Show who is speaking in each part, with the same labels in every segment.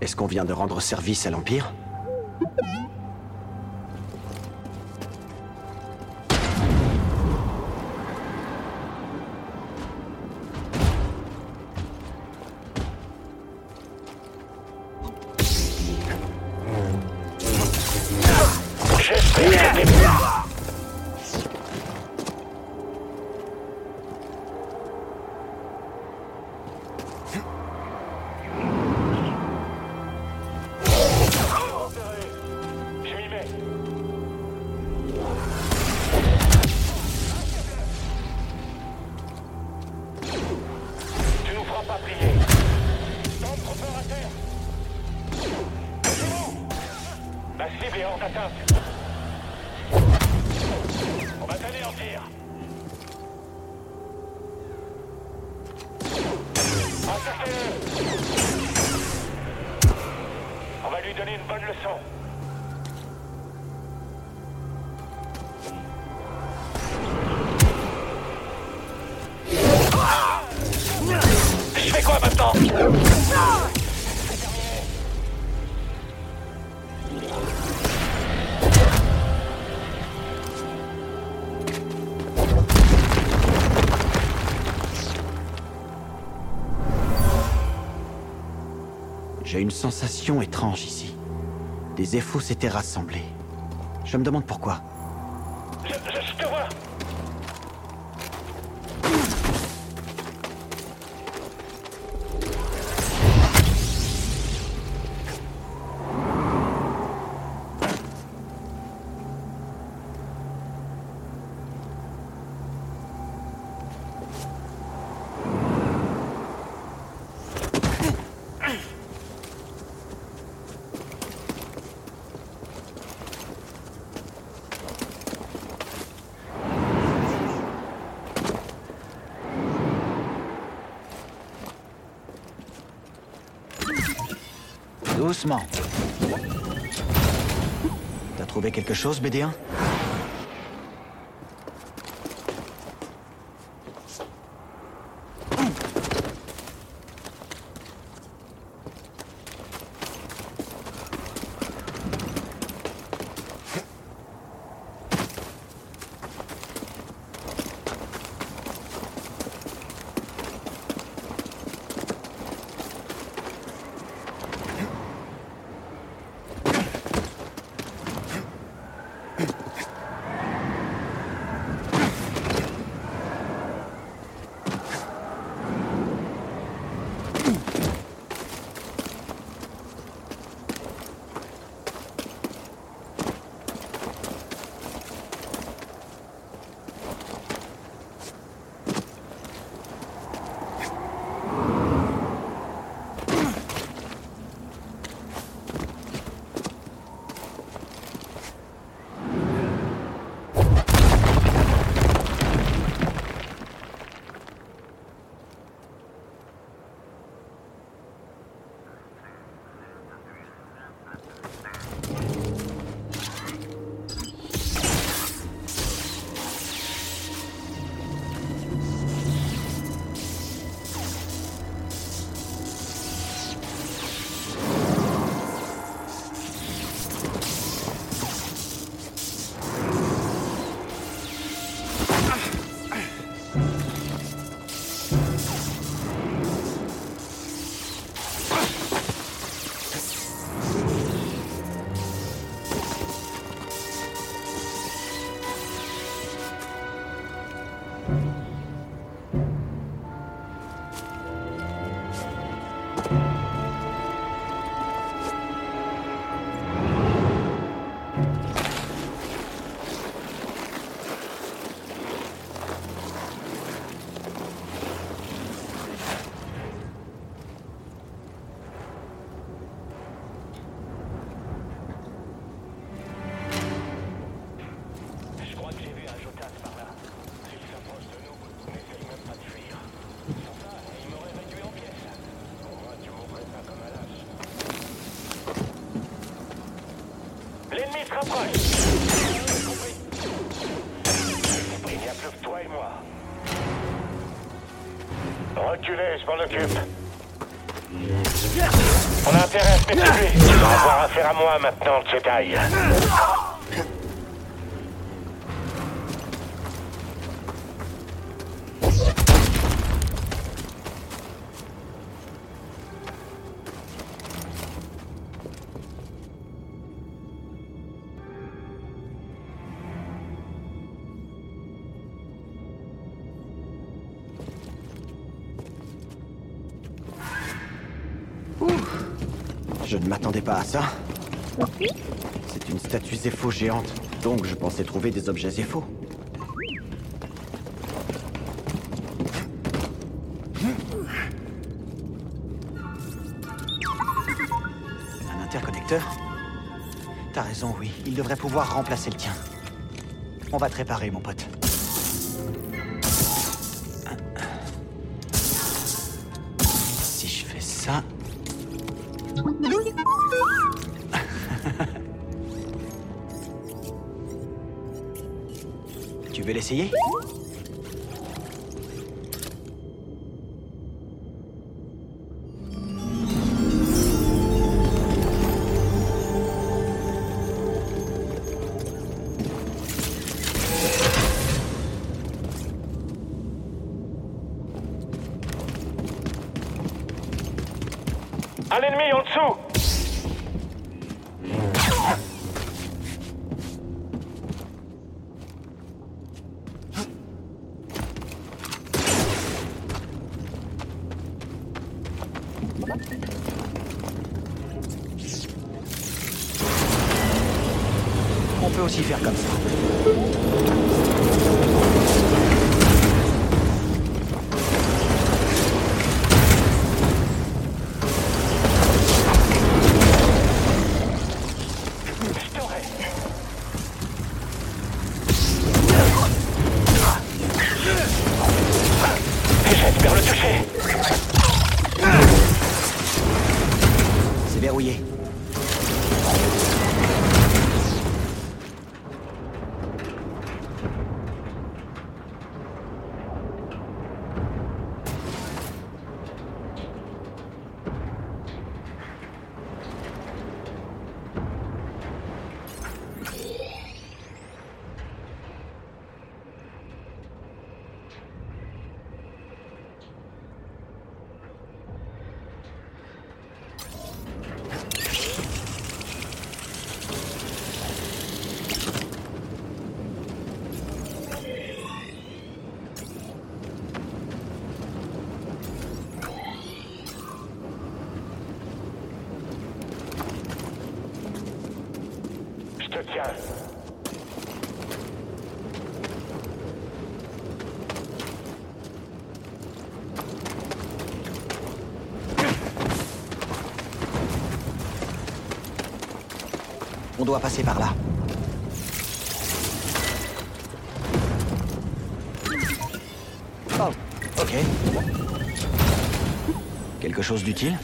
Speaker 1: Est-ce qu'on vient de rendre service à l'Empire? J'ai une sensation étrange ici. Des effets s'étaient rassemblés. Je me demande pourquoi.
Speaker 2: Je, te vois
Speaker 1: T'as trouvé quelque chose, BD1 On a intérêt à se méfier. Tu vas avoir affaire à moi maintenant, Jedi.
Speaker 3: Je ne m'attendais pas à ça. C'est une statue Zepho géante, donc je pensais trouver des objets Zepho. Un interconnecteur? T'as raison, oui. Il devrait pouvoir remplacer le tien. On va te réparer, mon pote. Si je fais ça... Tu doit passer par là. Oh, ok. Quelque chose d'utile?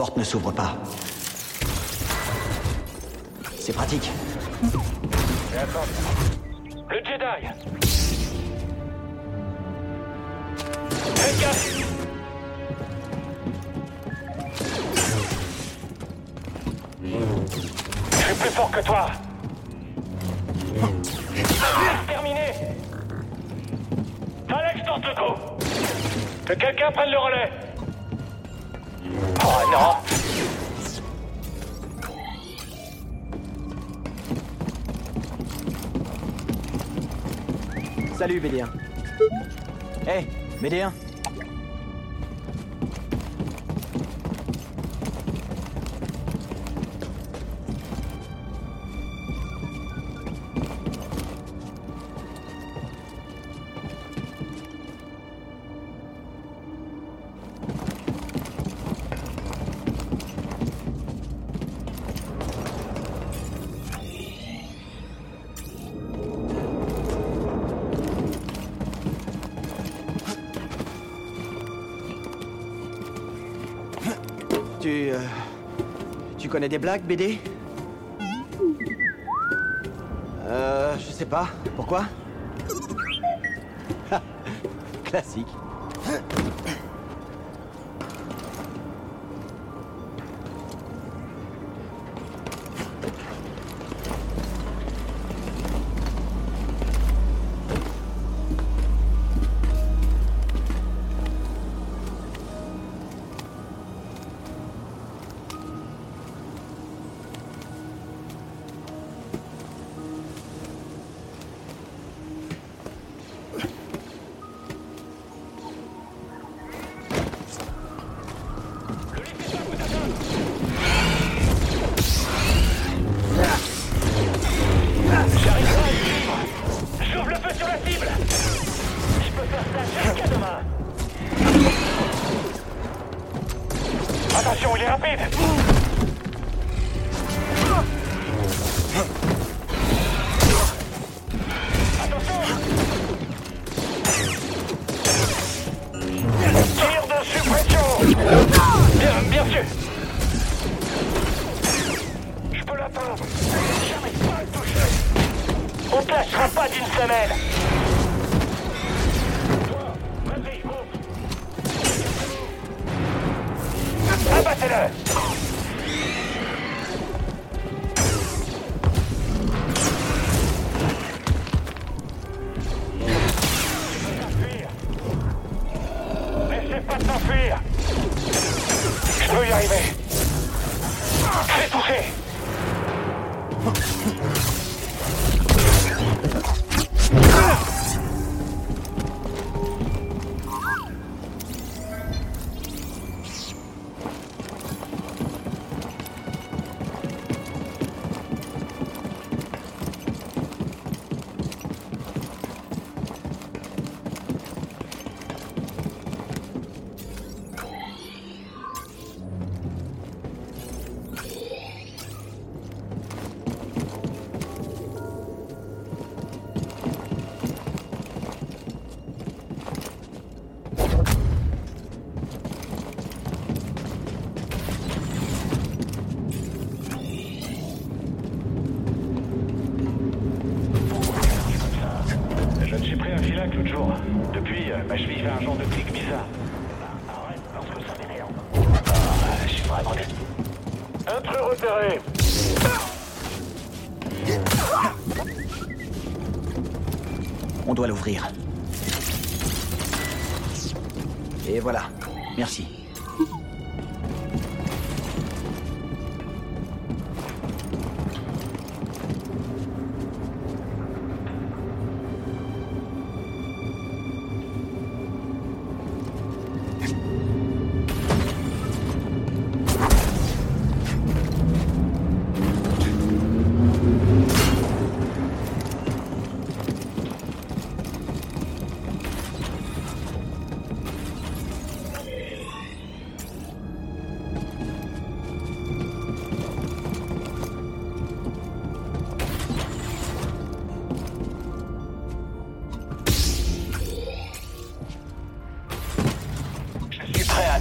Speaker 3: Porte ne s'ouvre pas. C'est pratique.
Speaker 1: Le Jedi Hé, BD1 connais des blagues, BD Euh... Je sais pas. Pourquoi? Classique.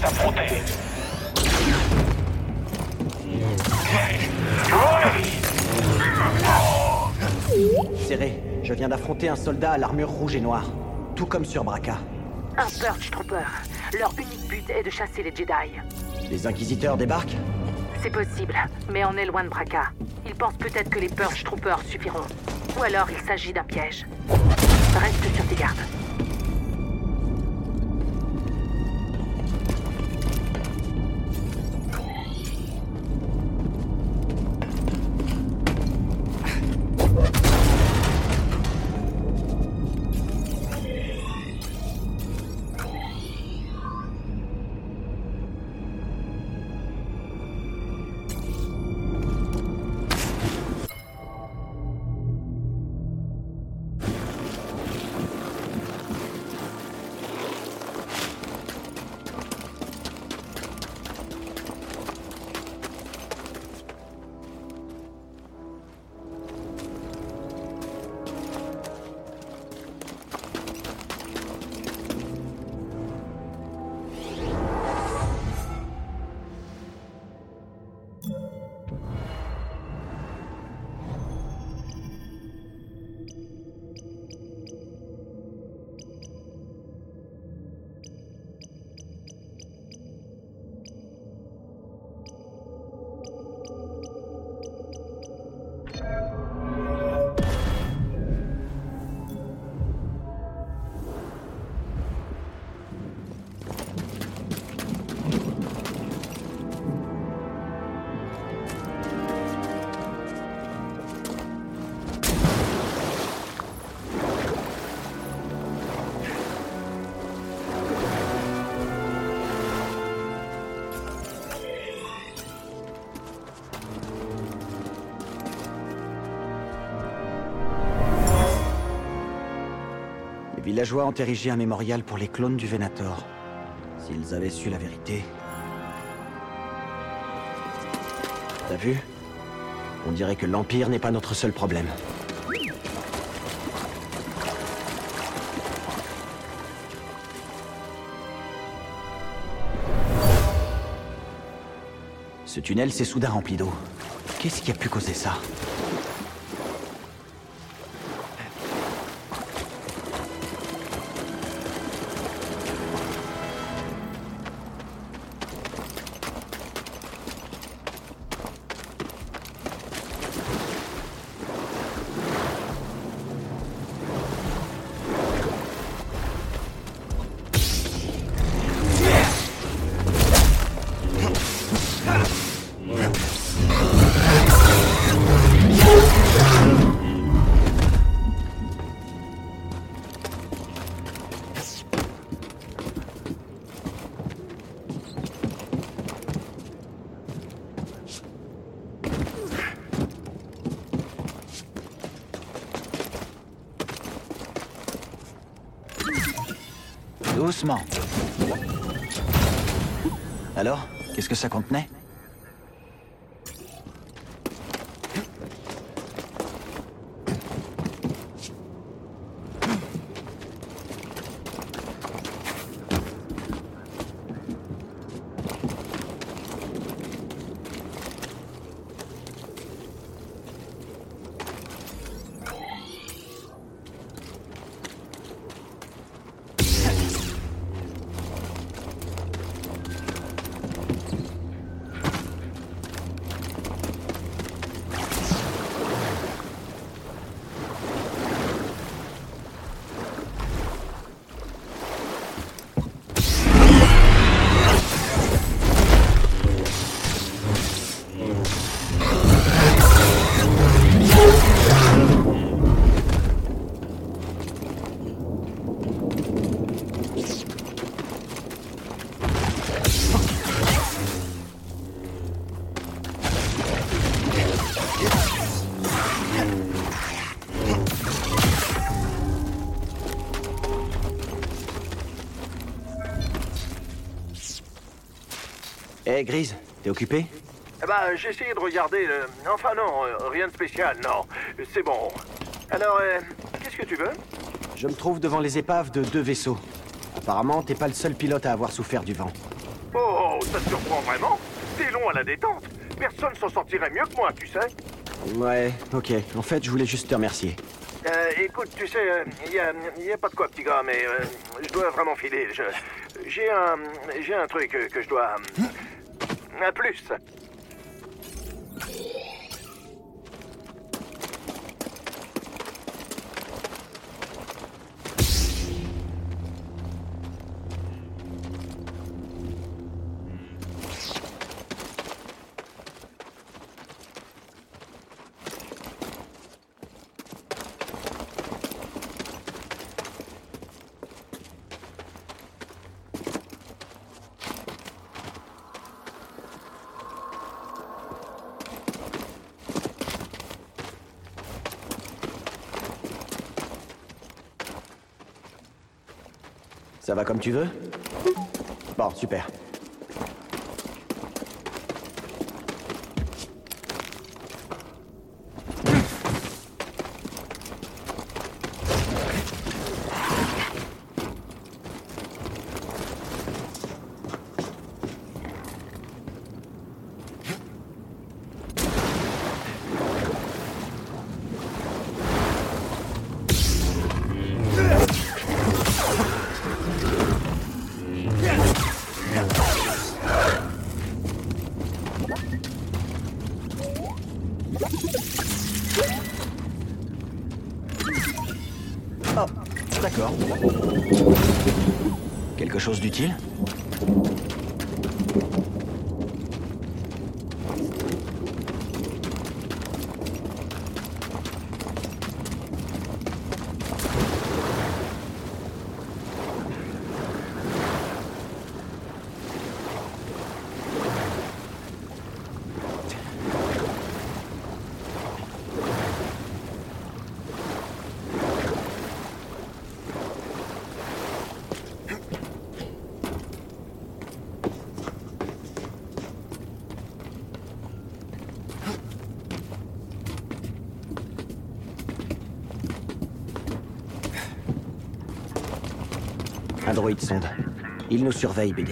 Speaker 3: À.
Speaker 1: Serré, je viens d'affronter un soldat à l'armure rouge et noire. Tout comme sur Braca.
Speaker 4: Un Purge Trooper. Leur unique but est de chasser les Jedi.
Speaker 1: Les inquisiteurs débarquent
Speaker 4: C'est possible, mais on est loin de Braca. Ils pensent peut-être que les Purge Troopers suffiront. Ou alors il s'agit d'un piège. Reste sur tes gardes.
Speaker 3: Villageois ont érigé un mémorial pour les clones du Venator. S'ils avaient su la vérité. T'as vu? On dirait que l'Empire n'est pas notre seul problème. Ce tunnel s'est soudain rempli d'eau. Qu'est-ce qui a pu causer ça? Ça contenait Hé, Grise, t'es occupé
Speaker 5: Eh ben, j'ai essayé de regarder. euh, Enfin, non, euh, rien de spécial, non. C'est bon. Alors, euh, qu'est-ce que tu veux?
Speaker 3: Je me trouve devant les épaves de deux vaisseaux. Apparemment, t'es pas le seul pilote à avoir souffert du vent.
Speaker 5: Oh, ça te surprend vraiment? T'es long à la détente. Personne s'en sortirait mieux que moi, tu sais.
Speaker 3: Ouais, ok. En fait, je voulais juste te remercier.
Speaker 5: Écoute, tu sais, il y, a, y a pas de quoi, petit gars, mais je dois vraiment filer. J'ai un, j'ai un truc que je dois. Un plus.
Speaker 3: Ça va comme tu veux? Bon, super. Chose d'utile Un droïde sonde. Il nous surveille, BD.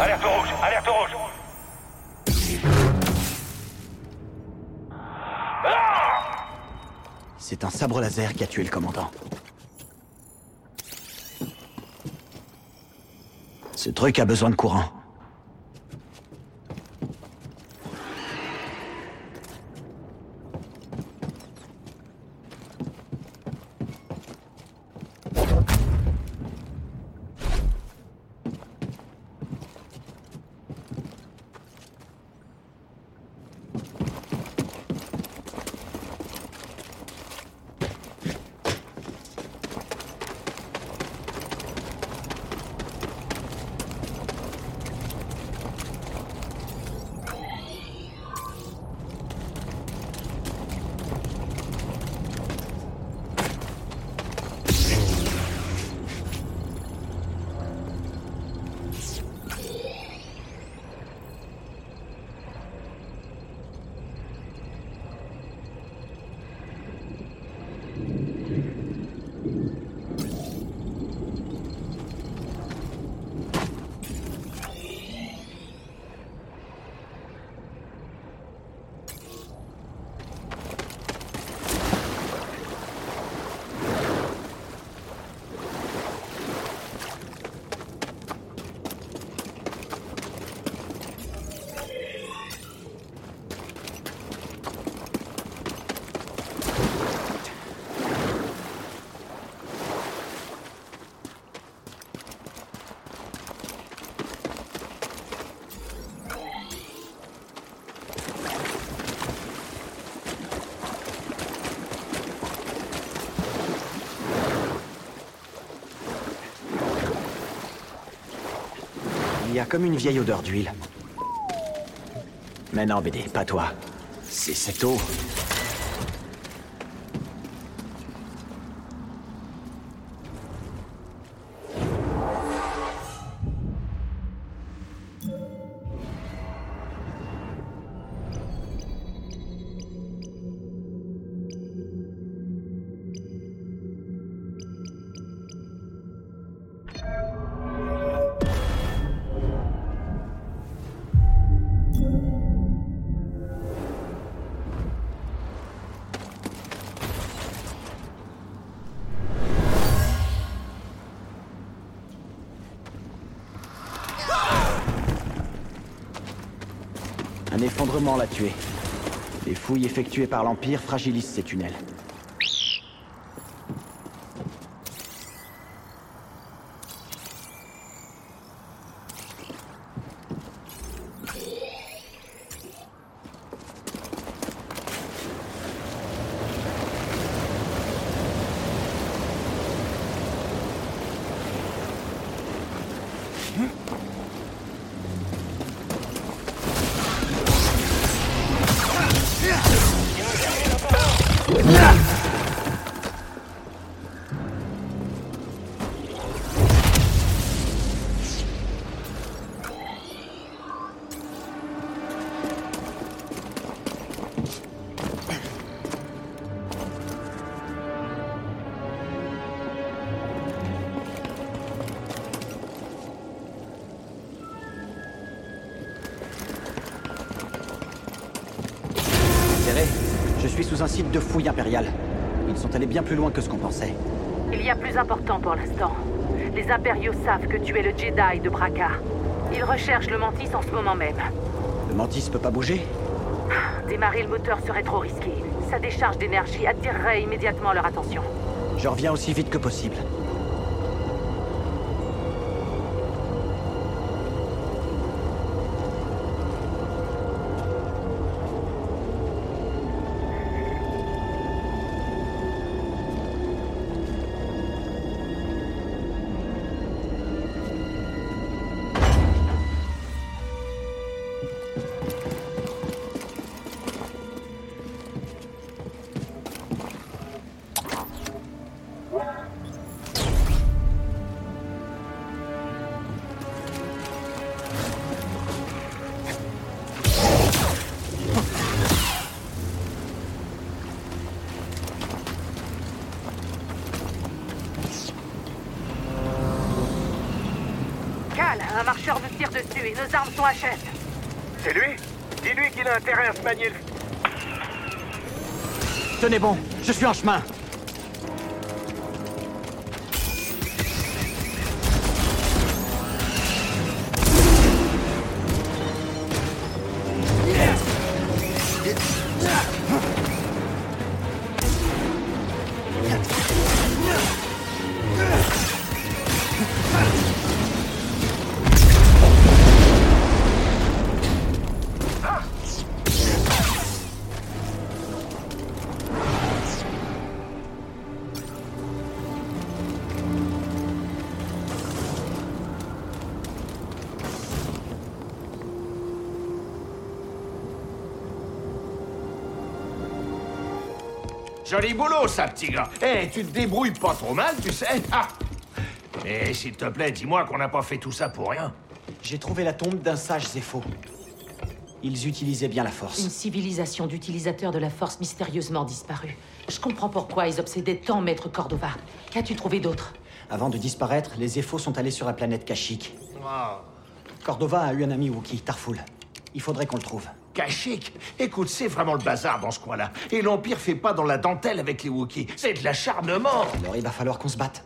Speaker 2: Alerte rouge, alerte rouge.
Speaker 3: C'est un sabre laser qui a tué le commandant. Ce truc a besoin de courant. Y a comme une vieille odeur d'huile. Mais non, BD, pas toi. C'est cette eau. Les fouilles effectuées par l'Empire fragilisent ces tunnels. Sous un site de fouille impériale. Ils sont allés bien plus loin que ce qu'on pensait.
Speaker 4: Il y a plus important pour l'instant. Les impériaux savent que tu es le Jedi de Braca. Ils recherchent le Mantis en ce moment même.
Speaker 3: Le Mantis peut pas bouger?
Speaker 4: Démarrer le moteur serait trop risqué. Sa décharge d'énergie attirerait immédiatement leur attention.
Speaker 3: Je reviens aussi vite que possible.
Speaker 2: C'est lui? Dis-lui qu'il a intérêt à se manier le...
Speaker 3: Tenez bon, je suis en chemin.
Speaker 5: Joli boulot, ça, petit gars. Eh, tu te débrouilles pas trop mal, tu sais. Ah. Et s'il te plaît, dis-moi qu'on n'a pas fait tout ça pour rien.
Speaker 3: J'ai trouvé la tombe d'un sage Zepho. Ils utilisaient bien la force.
Speaker 4: Une civilisation d'utilisateurs de la force mystérieusement disparue. Je comprends pourquoi ils obsédaient tant Maître Cordova. Qu'as-tu trouvé d'autre?
Speaker 3: Avant de disparaître, les Zepho sont allés sur la planète Kashyyyk. Cordova a eu un ami Wookie, Tarful. Il faudrait qu'on le trouve.
Speaker 5: Kashyyyk Écoute, c'est vraiment le bazar dans ce coin-là. Et l'Empire fait pas dans la dentelle avec les Wookiees. C'est de l'acharnement.
Speaker 3: Alors il va falloir qu'on se batte.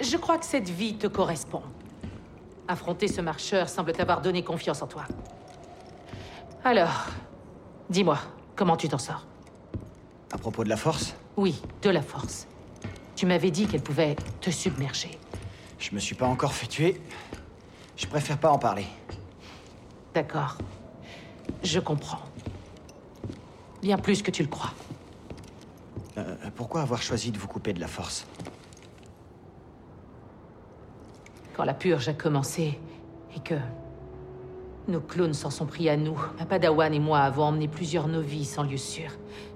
Speaker 4: Je crois que cette vie te correspond. Affronter ce marcheur semble t'avoir donné confiance en toi. Alors, dis-moi, comment tu t'en sors?
Speaker 3: À propos de la force,
Speaker 4: Oui, de la force. Tu m'avais dit qu'elle pouvait te submerger.
Speaker 3: je me suis pas encore fait tuer. Je préfère pas en parler.
Speaker 4: D'accord. Je comprends. Bien plus que tu le crois.
Speaker 3: Euh, pourquoi avoir choisi de vous couper de la force?
Speaker 4: Quand la purge a commencé et que nos clones s'en sont pris à nous, ma padawan et moi avons emmené plusieurs novices en lieu sûr.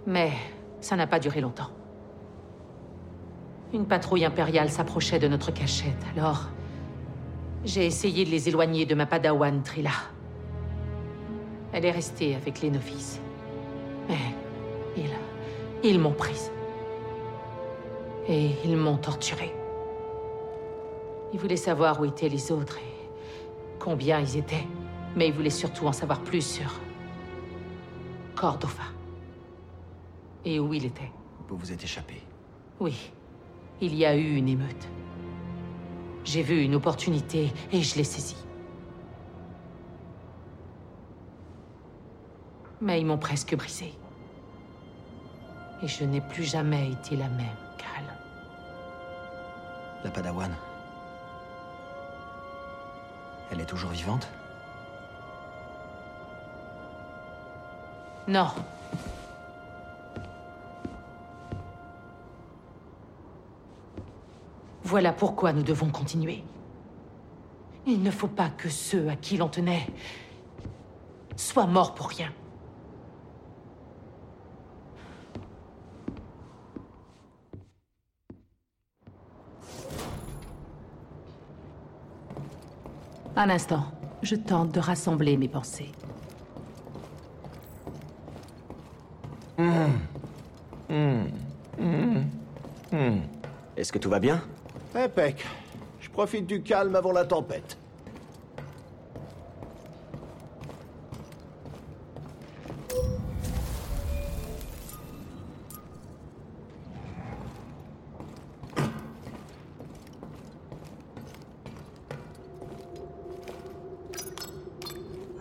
Speaker 4: Mais ça n'a pas duré longtemps. Une patrouille impériale s'approchait de notre cachette, alors j'ai essayé de les éloigner de ma padawan Trilla. Elle est restée avec les novices. Mais ils... ils m'ont prise. Et ils m'ont torturée. Ils voulaient savoir où étaient les autres et combien ils étaient. Mais ils voulaient surtout en savoir plus sur Cordova. Et où il était.
Speaker 3: Vous vous êtes échappé.
Speaker 4: Oui, il y a eu une émeute. J'ai vu une opportunité et je l'ai saisie. Mais ils m'ont presque brisée. Et je n'ai plus jamais été la même, Cal.
Speaker 3: La Padawan. Elle est toujours vivante?
Speaker 4: Non. Voilà pourquoi nous devons continuer. Il ne faut pas que ceux à qui l'on tenait soient morts pour rien. Un instant, je tente de rassembler mes pensées.
Speaker 3: Est-ce que tout va bien?
Speaker 6: Eh, Impec. Je profite du calme avant la tempête.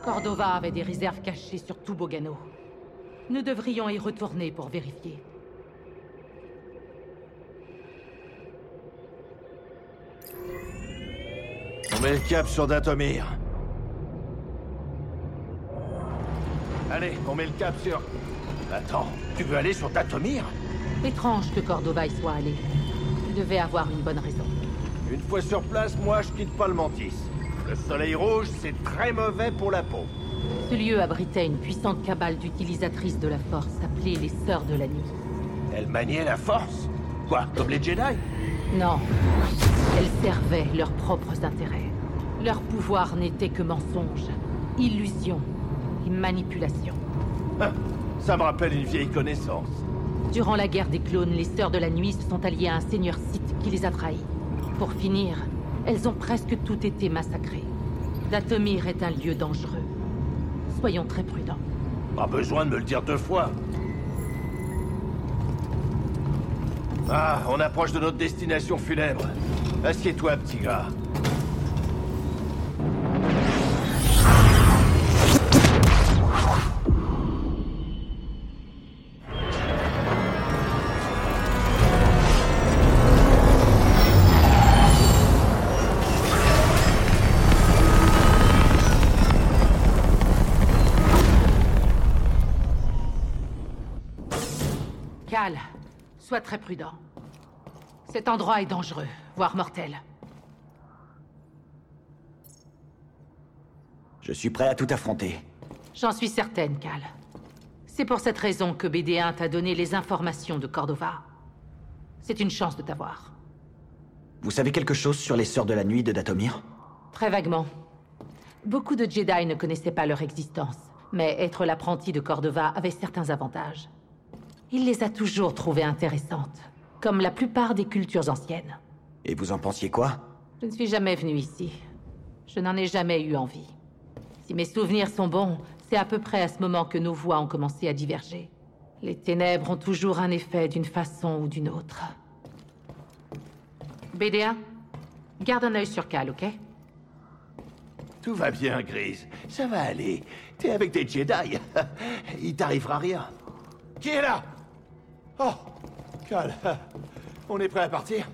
Speaker 4: Cordova avait des réserves cachées sur tout Bogano. Nous devrions y retourner pour vérifier.
Speaker 5: Met le cap sur Datomir. Allez, on met le cap sur... Attends, tu veux aller sur Datomir?
Speaker 4: Étrange que Cordova y soit allé. Il devait avoir une bonne raison.
Speaker 5: Une fois sur place, moi, je quitte pas le Mantis. Le soleil rouge, c'est très mauvais pour la peau.
Speaker 4: Ce lieu abritait une puissante cabale d'utilisatrices de la Force appelée les Sœurs de la Nuit.
Speaker 5: Elle maniait la force? Quoi, comme les Jedi?
Speaker 4: Non. Elles servaient leurs propres intérêts. Leur pouvoir n'était que mensonge, illusion et manipulation.
Speaker 5: Hein, Ça me rappelle une vieille connaissance.
Speaker 4: Durant la guerre des clones, les Sœurs de la Nuit se sont alliées à un seigneur Sith qui les a trahis. Pour finir, elles ont presque toutes été massacrées. Datomir est un lieu dangereux. Soyons très prudents.
Speaker 5: Pas besoin de me le dire deux fois. Ah, on approche de notre destination funèbre. Assieds-toi, petit gars.
Speaker 4: Cal, sois très prudent. Cet endroit est dangereux, voire mortel.
Speaker 3: Je suis prêt à tout affronter.
Speaker 4: J'en suis certaine, Cal. C'est pour cette raison que BD1 t'a donné les informations de Cordova. C'est une chance de t'avoir.
Speaker 3: Vous savez quelque chose sur les Sœurs de la Nuit de Datomir?
Speaker 4: Très vaguement. Beaucoup de Jedi ne connaissaient pas leur existence, mais être l'apprenti de Cordova avait certains avantages. Il les a toujours trouvées intéressantes, comme la plupart des cultures anciennes.
Speaker 3: Et vous en pensiez quoi?
Speaker 4: Je ne suis jamais venu ici. Je n'en ai jamais eu envie. Si mes souvenirs sont bons, c'est à peu près à ce moment que nos voix ont commencé à diverger. Les ténèbres ont toujours un effet d'une façon ou d'une autre. BD1, garde un œil sur Cal, ok?
Speaker 5: Tout va bien, Grise. Ça va aller. T'es avec des Jedi. Il t'arrivera rien. Qui est là? Oh, Cal. On est prêt à partir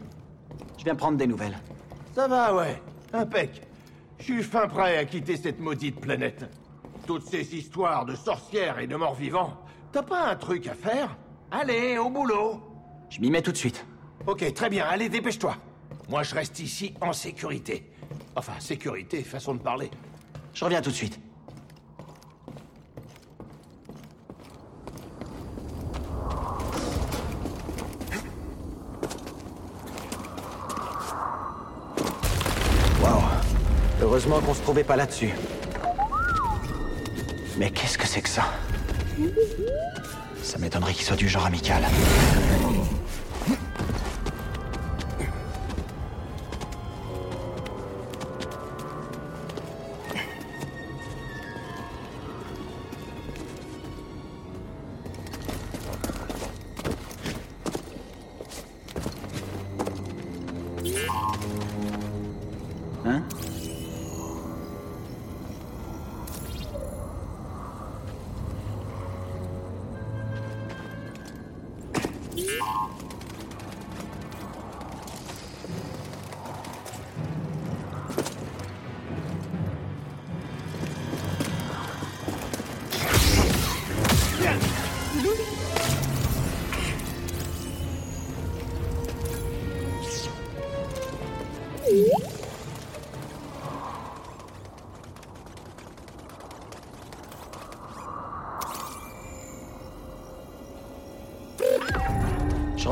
Speaker 3: Je viens prendre des nouvelles.
Speaker 5: Ça va, ouais. Impec. Je suis fin prêt à quitter cette maudite planète. Toutes ces histoires de sorcières et de morts vivants, t'as pas un truc à faire? Allez, au boulot
Speaker 3: Je m'y mets tout de suite.
Speaker 5: Ok, très bien, allez, dépêche-toi. Moi, je reste ici en sécurité. Enfin, sécurité, façon de parler.
Speaker 3: Je reviens tout de suite. Wow. Heureusement qu'on se trouvait pas là-dessus. Mais qu'est-ce que c'est que ça? Ça m'étonnerait qu'il soit du genre amical.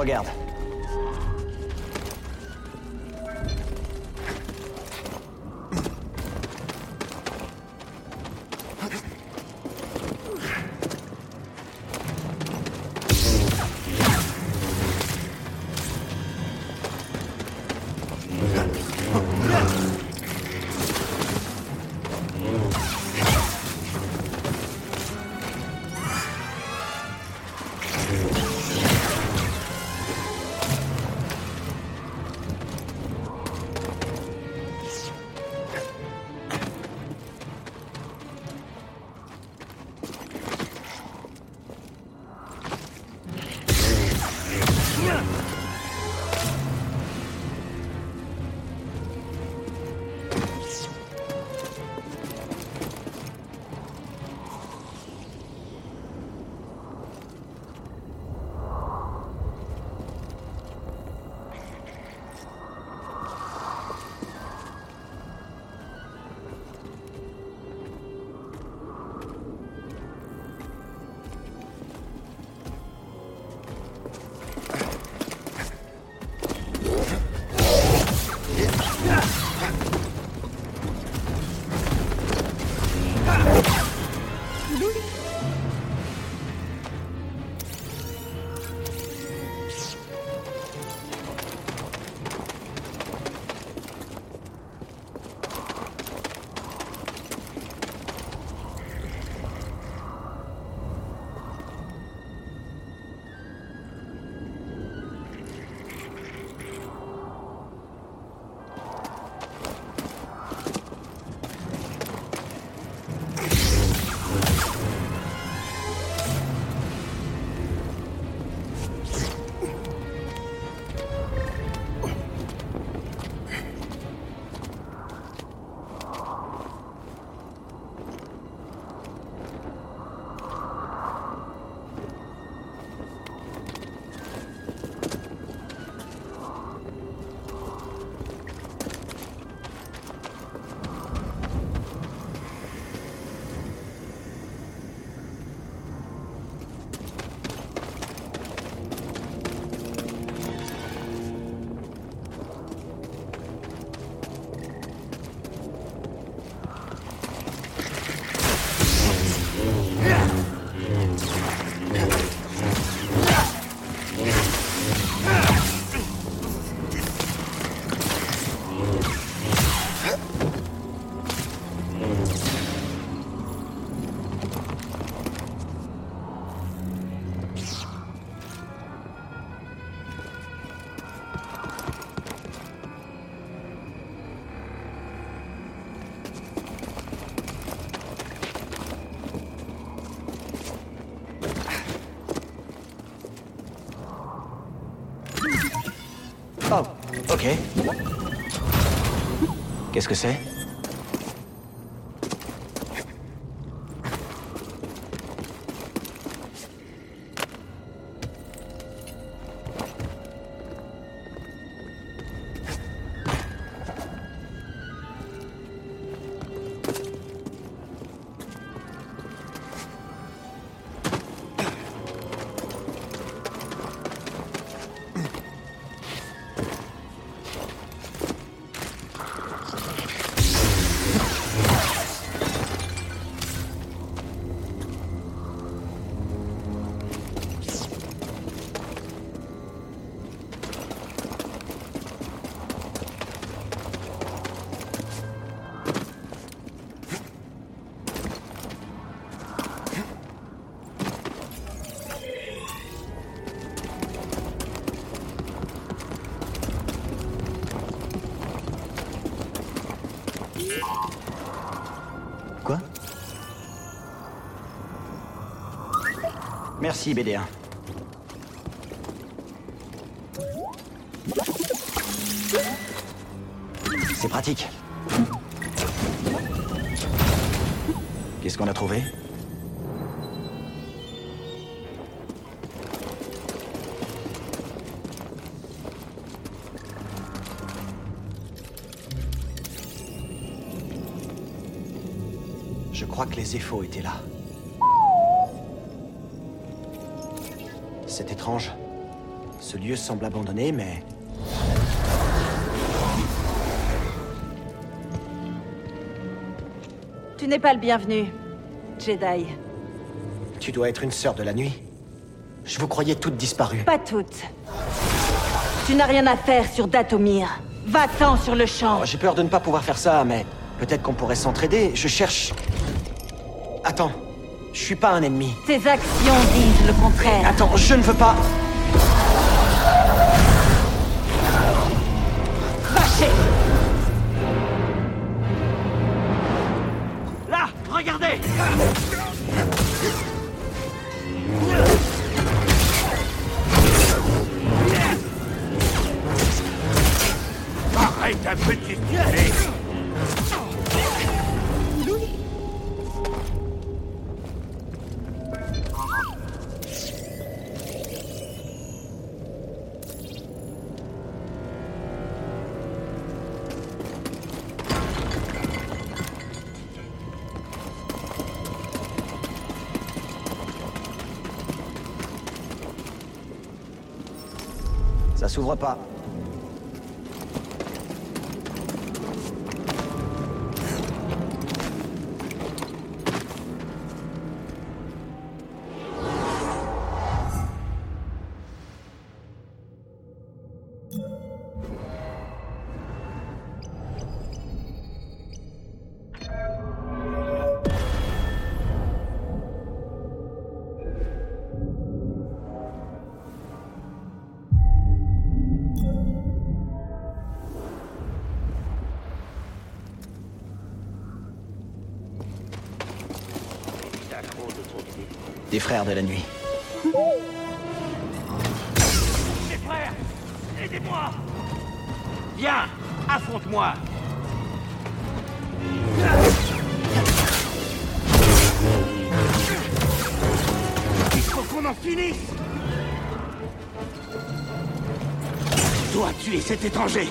Speaker 3: Regarde. Qu'est-ce que c'est? Merci, BD1. C'est pratique. Qu'est-ce qu'on a trouvé? Je crois que les effaux étaient là. C'est étrange. Ce lieu semble abandonné, mais...
Speaker 6: Tu n'es pas le bienvenu, Jedi.
Speaker 3: Tu dois être une sœur de la nuit. Je vous croyais toutes disparues.
Speaker 6: Pas toutes. Tu n'as rien à faire sur Datomir. Va-t'en sur le champ.
Speaker 3: Oh, J'ai peur de ne pas pouvoir faire ça, mais peut-être qu'on pourrait s'entraider. Je cherche... Attends, je suis pas un ennemi.
Speaker 6: Tes actions disent le contraire.
Speaker 3: Attends, je ne veux pas... Ça s'ouvre pas. Frères de la nuit.
Speaker 2: Mes frères Aidez-moi. Viens Affronte-moi. Il faut qu'on en finisse. Tu dois tuer cet étranger?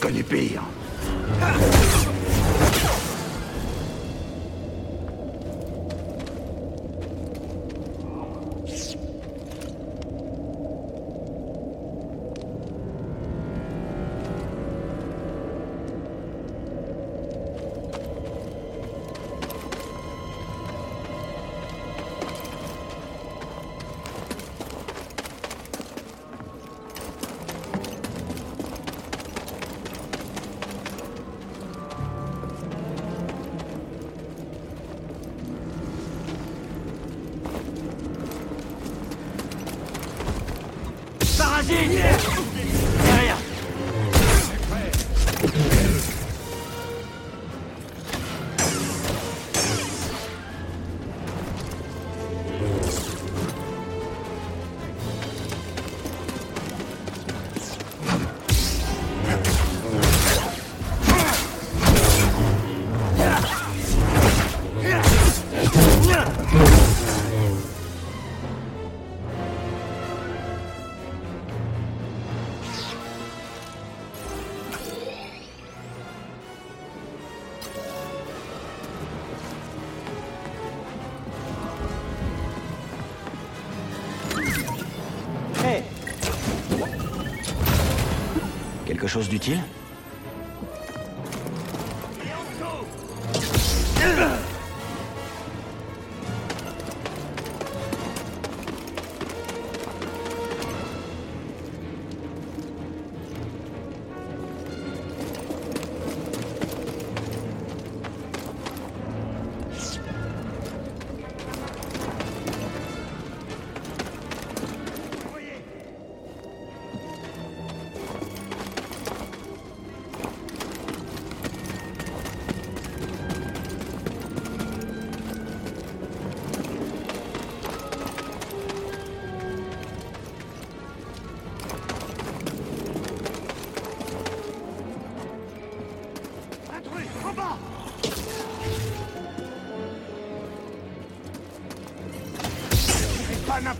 Speaker 2: Connu pire.
Speaker 3: Chose d'utile?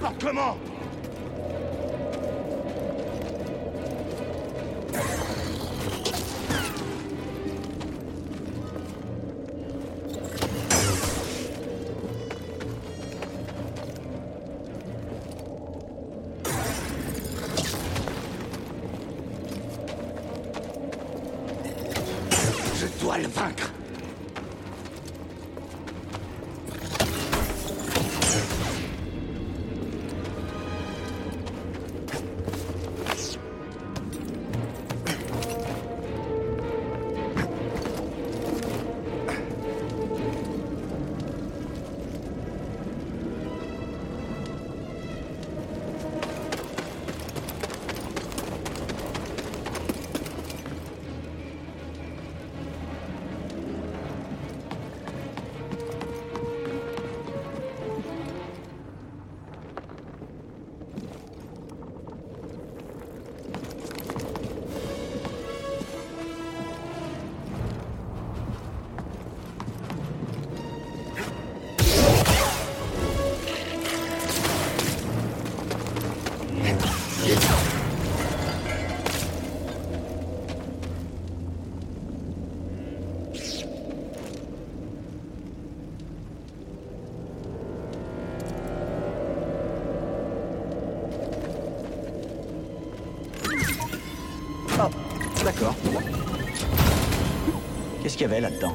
Speaker 2: N'importe comment
Speaker 3: qu'il y avait là-dedans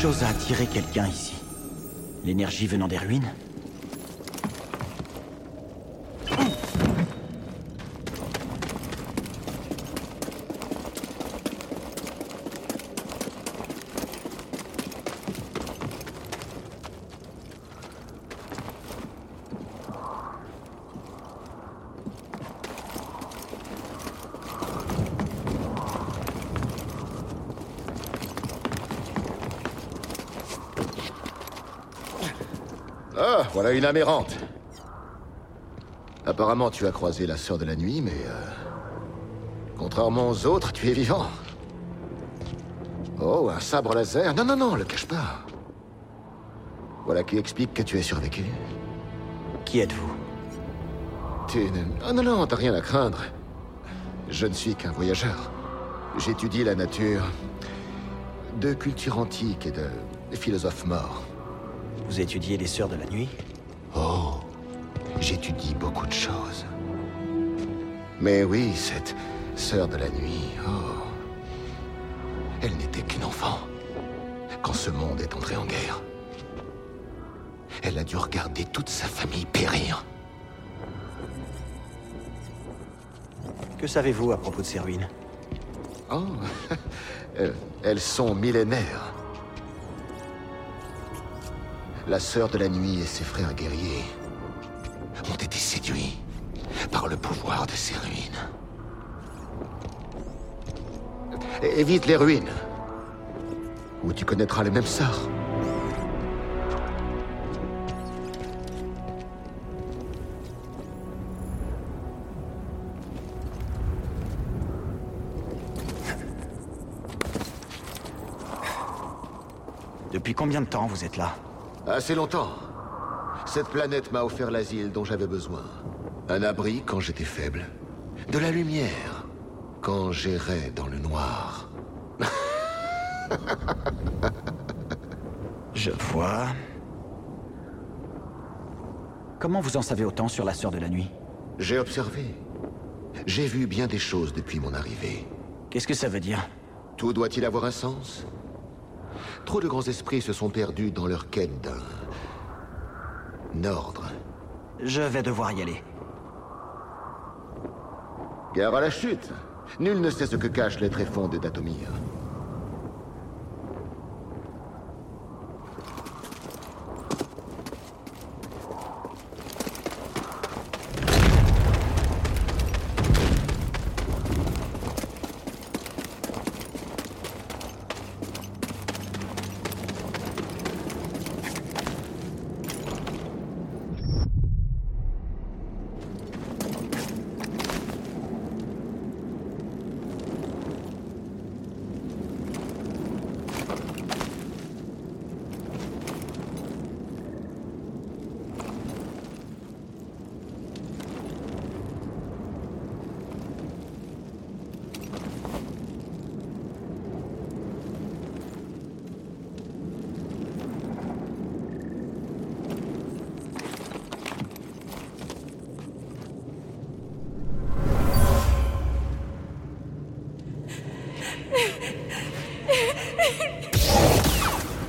Speaker 3: chose a attiré quelqu'un ici. L'énergie venant des ruines
Speaker 7: Ah, voilà une amérante. Apparemment, tu as croisé la sœur de la nuit, mais... euh, Contrairement aux autres, tu es vivant. Oh, un sabre laser Non, non, non, le cache pas. Voilà qui explique que tu es survécu.
Speaker 3: Qui êtes-vous?
Speaker 7: Tu ne... Oh non, non, t'as rien à craindre. Je ne suis qu'un voyageur. J'étudie la nature de culture antique et de philosophes morts.
Speaker 3: Vous étudiez les Sœurs de la Nuit?
Speaker 7: Oh, j'étudie beaucoup de choses. Mais oui, cette sœur de la nuit, oh. Elle n'était qu'une enfant quand ce monde est entré en guerre. Elle a dû regarder toute sa famille périr.
Speaker 3: Que savez-vous à propos de ces ruines
Speaker 7: Oh, elles, elles sont millénaires. La sœur de la nuit et ses frères guerriers ont été séduits par le pouvoir de ces ruines. Évite les ruines, ou tu connaîtras le même sort.
Speaker 3: Depuis combien de temps vous êtes là?
Speaker 7: Assez longtemps. Cette planète m'a offert l'asile dont j'avais besoin. Un abri quand j'étais faible. De la lumière quand j'errais dans le noir.
Speaker 3: Je vois. Comment vous en savez autant sur la Sœur de la Nuit?
Speaker 7: J'ai observé. J'ai vu bien des choses depuis mon arrivée.
Speaker 3: Qu'est-ce que ça veut dire?
Speaker 7: Tout doit-il avoir un sens? Trop de grands esprits se sont perdus dans leur quête d'un... ordre.
Speaker 3: Je vais devoir y aller.
Speaker 7: Gare à la chute. Nul ne sait ce que cache les tréfonds de Datomir.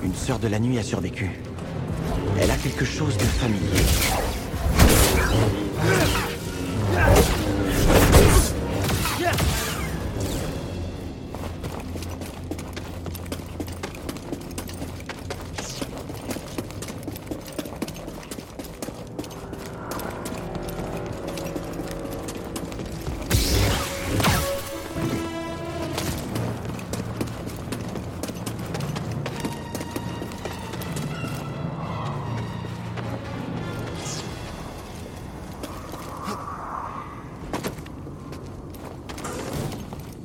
Speaker 3: Une sœur de la nuit a survécu.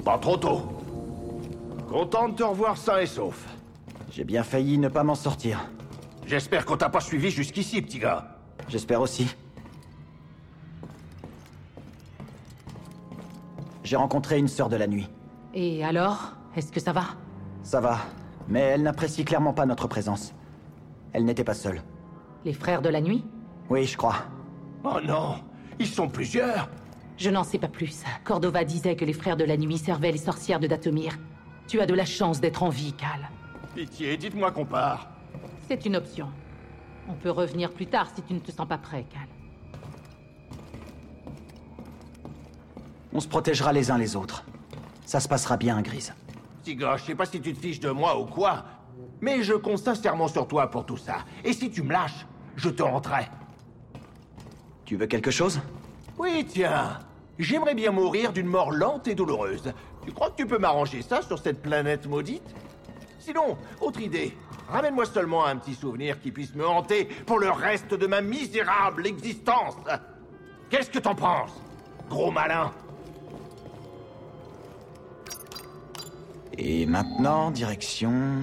Speaker 5: Pas trop tôt. Content de te revoir sain et sauf.
Speaker 3: J'ai bien failli ne pas m'en sortir.
Speaker 5: J'espère qu'on t'a pas suivi jusqu'ici, petit gars.
Speaker 3: J'espère aussi. J'ai rencontré une sœur de la nuit.
Speaker 4: Et alors Est-ce que ça va?
Speaker 3: Ça va, mais elle n'apprécie clairement pas notre présence. Elle n'était pas seule.
Speaker 4: Les frères de la nuit?
Speaker 3: Oui, je crois.
Speaker 5: Oh non, ils sont plusieurs.
Speaker 4: Je n'en sais pas plus. Cordova disait que les frères de la nuit servaient les sorcières de Datomir. Tu as de la chance d'être en vie, Cal.
Speaker 5: Pitié, dites-moi qu'on part.
Speaker 4: C'est une option. On peut revenir plus tard si tu ne te sens pas prêt, Cal.
Speaker 3: On se protégera les uns les autres. Ça se passera bien, Grise.
Speaker 5: Gars, je sais pas si tu te fiches de moi ou quoi, mais je compte sincèrement sur toi pour tout ça. Et si tu me lâches, je te rentrerai.
Speaker 3: Tu veux quelque chose?
Speaker 5: Oui, tiens. J'aimerais bien mourir d'une mort lente et douloureuse. Tu crois que tu peux m'arranger ça sur cette planète maudite? Sinon, autre idée. Ramène-moi seulement un petit souvenir qui puisse me hanter pour le reste de ma misérable existence. Qu'est-ce que t'en penses Gros malin?
Speaker 3: Et maintenant, direction...